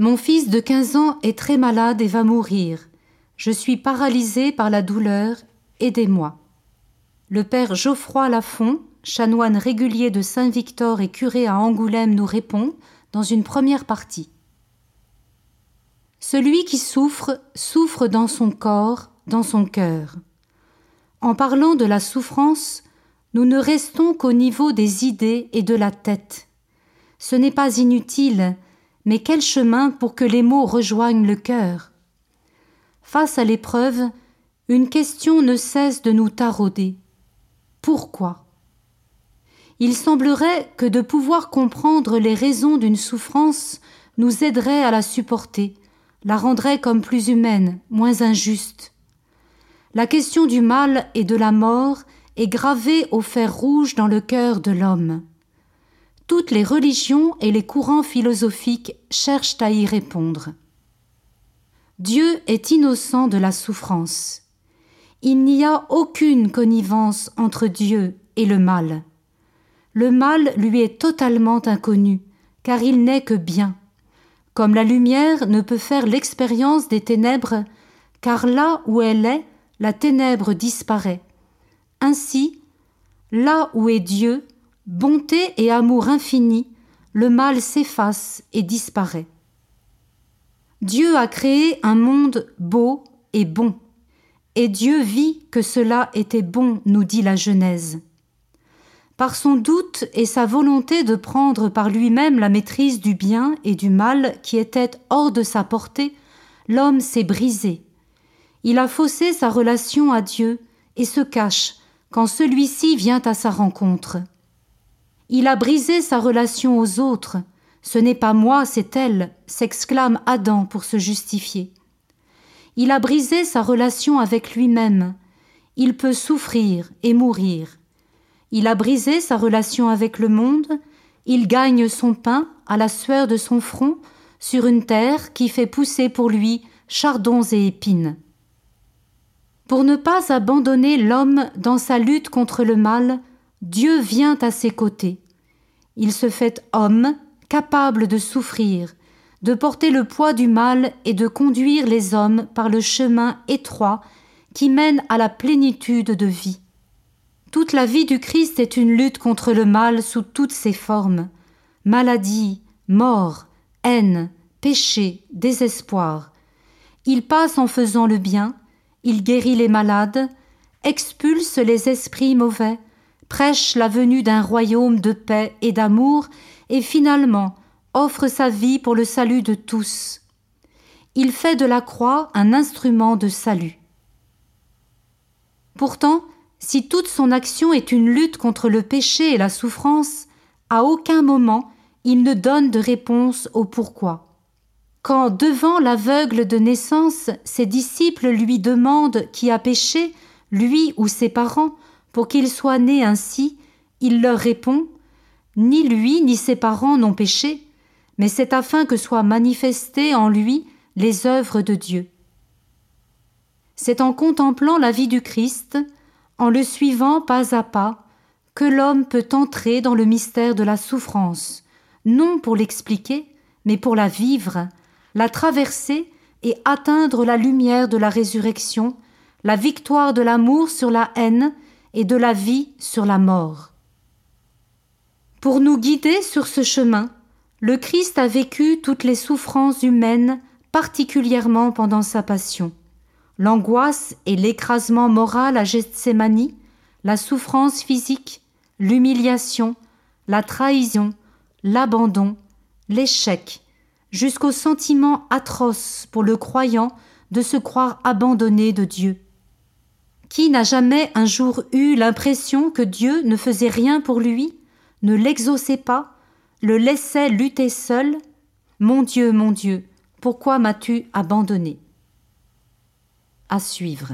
Mon fils de quinze ans est très malade et va mourir. Je suis paralysé par la douleur, aidez-moi. Le père Geoffroy Lafont, chanoine régulier de Saint-Victor et curé à Angoulême, nous répond dans une première partie. Celui qui souffre souffre dans son corps, dans son cœur. En parlant de la souffrance, nous ne restons qu'au niveau des idées et de la tête. Ce n'est pas inutile, mais quel chemin pour que les mots rejoignent le cœur? Face à l'épreuve, une question ne cesse de nous tarauder. Pourquoi? Il semblerait que de pouvoir comprendre les raisons d'une souffrance nous aiderait à la supporter, la rendrait comme plus humaine, moins injuste. La question du mal et de la mort est gravée au fer rouge dans le cœur de l'homme. Toutes les religions et les courants philosophiques cherchent à y répondre. Dieu est innocent de la souffrance. Il n'y a aucune connivence entre Dieu et le mal. Le mal lui est totalement inconnu, car il n'est que bien. Comme la lumière ne peut faire l'expérience des ténèbres, car là où elle est, la ténèbre disparaît. Ainsi, là où est Dieu, bonté et amour infini, le mal s'efface et disparaît. Dieu a créé un monde beau et bon, et Dieu vit que cela était bon, nous dit la Genèse. Par son doute et sa volonté de prendre par lui-même la maîtrise du bien et du mal qui était hors de sa portée, l'homme s'est brisé. Il a faussé sa relation à Dieu et se cache quand celui-ci vient à sa rencontre. Il a brisé sa relation aux autres. Ce n'est pas moi, c'est elle, s'exclame Adam pour se justifier. Il a brisé sa relation avec lui-même. Il peut souffrir et mourir. Il a brisé sa relation avec le monde, il gagne son pain à la sueur de son front sur une terre qui fait pousser pour lui chardons et épines. Pour ne pas abandonner l'homme dans sa lutte contre le mal, Dieu vient à ses côtés. Il se fait homme, capable de souffrir, de porter le poids du mal et de conduire les hommes par le chemin étroit qui mène à la plénitude de vie. Toute la vie du Christ est une lutte contre le mal sous toutes ses formes maladie, mort, haine, péché, désespoir. Il passe en faisant le bien, il guérit les malades, expulse les esprits mauvais, prêche la venue d'un royaume de paix et d'amour, et finalement offre sa vie pour le salut de tous. Il fait de la croix un instrument de salut. Pourtant, si toute son action est une lutte contre le péché et la souffrance, à aucun moment il ne donne de réponse au pourquoi. Quand, devant l'aveugle de naissance, ses disciples lui demandent qui a péché, lui ou ses parents, pour qu'il soit né ainsi, il leur répond Ni lui ni ses parents n'ont péché, mais c'est afin que soient manifestées en lui les œuvres de Dieu. C'est en contemplant la vie du Christ, en le suivant pas à pas, que l'homme peut entrer dans le mystère de la souffrance, non pour l'expliquer, mais pour la vivre, la traverser et atteindre la lumière de la résurrection, la victoire de l'amour sur la haine et de la vie sur la mort. Pour nous guider sur ce chemin, le Christ a vécu toutes les souffrances humaines, particulièrement pendant sa passion l'angoisse et l'écrasement moral à Gethsemane, la souffrance physique, l'humiliation, la trahison, l'abandon, l'échec, jusqu'au sentiment atroce pour le croyant de se croire abandonné de Dieu. Qui n'a jamais un jour eu l'impression que Dieu ne faisait rien pour lui, ne l'exauçait pas, le laissait lutter seul? Mon Dieu, mon Dieu, pourquoi m'as-tu abandonné? À suivre.